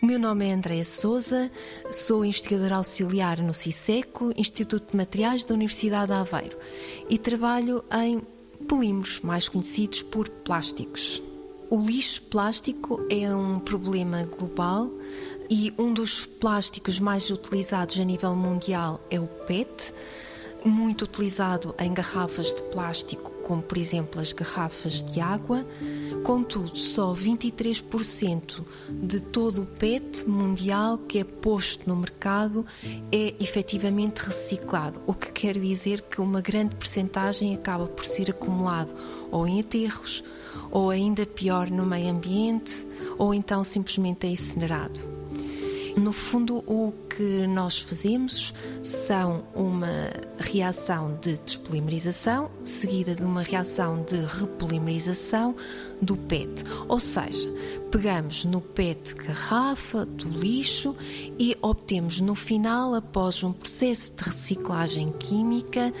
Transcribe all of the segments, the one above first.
meu nome é Andréa Souza, sou investigadora auxiliar no CISECO, Instituto de Materiais da Universidade de Aveiro, e trabalho em polímeros, mais conhecidos por plásticos. O lixo plástico é um problema global e um dos plásticos mais utilizados a nível mundial é o PET, muito utilizado em garrafas de plástico, como por exemplo as garrafas de água. Contudo, só 23% de todo o PET mundial que é posto no mercado é efetivamente reciclado, o que quer dizer que uma grande percentagem acaba por ser acumulado ou em aterros, ou ainda pior no meio ambiente, ou então simplesmente é incinerado. No fundo, o que nós fazemos são uma reação de despolimerização seguida de uma reação de repolimerização do PET. Ou seja, pegamos no PET garrafa, do lixo e obtemos no final, após um processo de reciclagem química,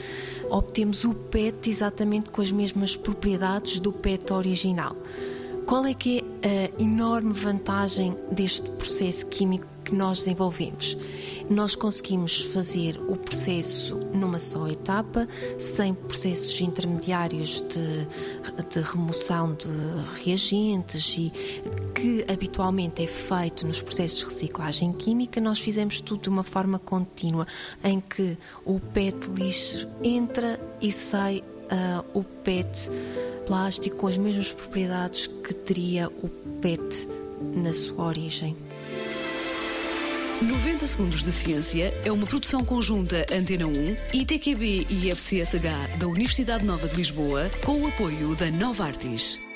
obtemos o PET exatamente com as mesmas propriedades do PET original. Qual é que é a enorme vantagem deste processo químico que nós desenvolvemos? Nós conseguimos fazer o processo numa só etapa, sem processos intermediários de, de remoção de reagentes e que habitualmente é feito nos processos de reciclagem química, nós fizemos tudo de uma forma contínua, em que o PET lixo entra e sai uh, o PET plástico com as mesmas propriedades que teria o PET na sua origem. 90 Segundos de Ciência é uma produção conjunta Antena 1, ITQB e FCSH da Universidade Nova de Lisboa, com o apoio da Nova Artis.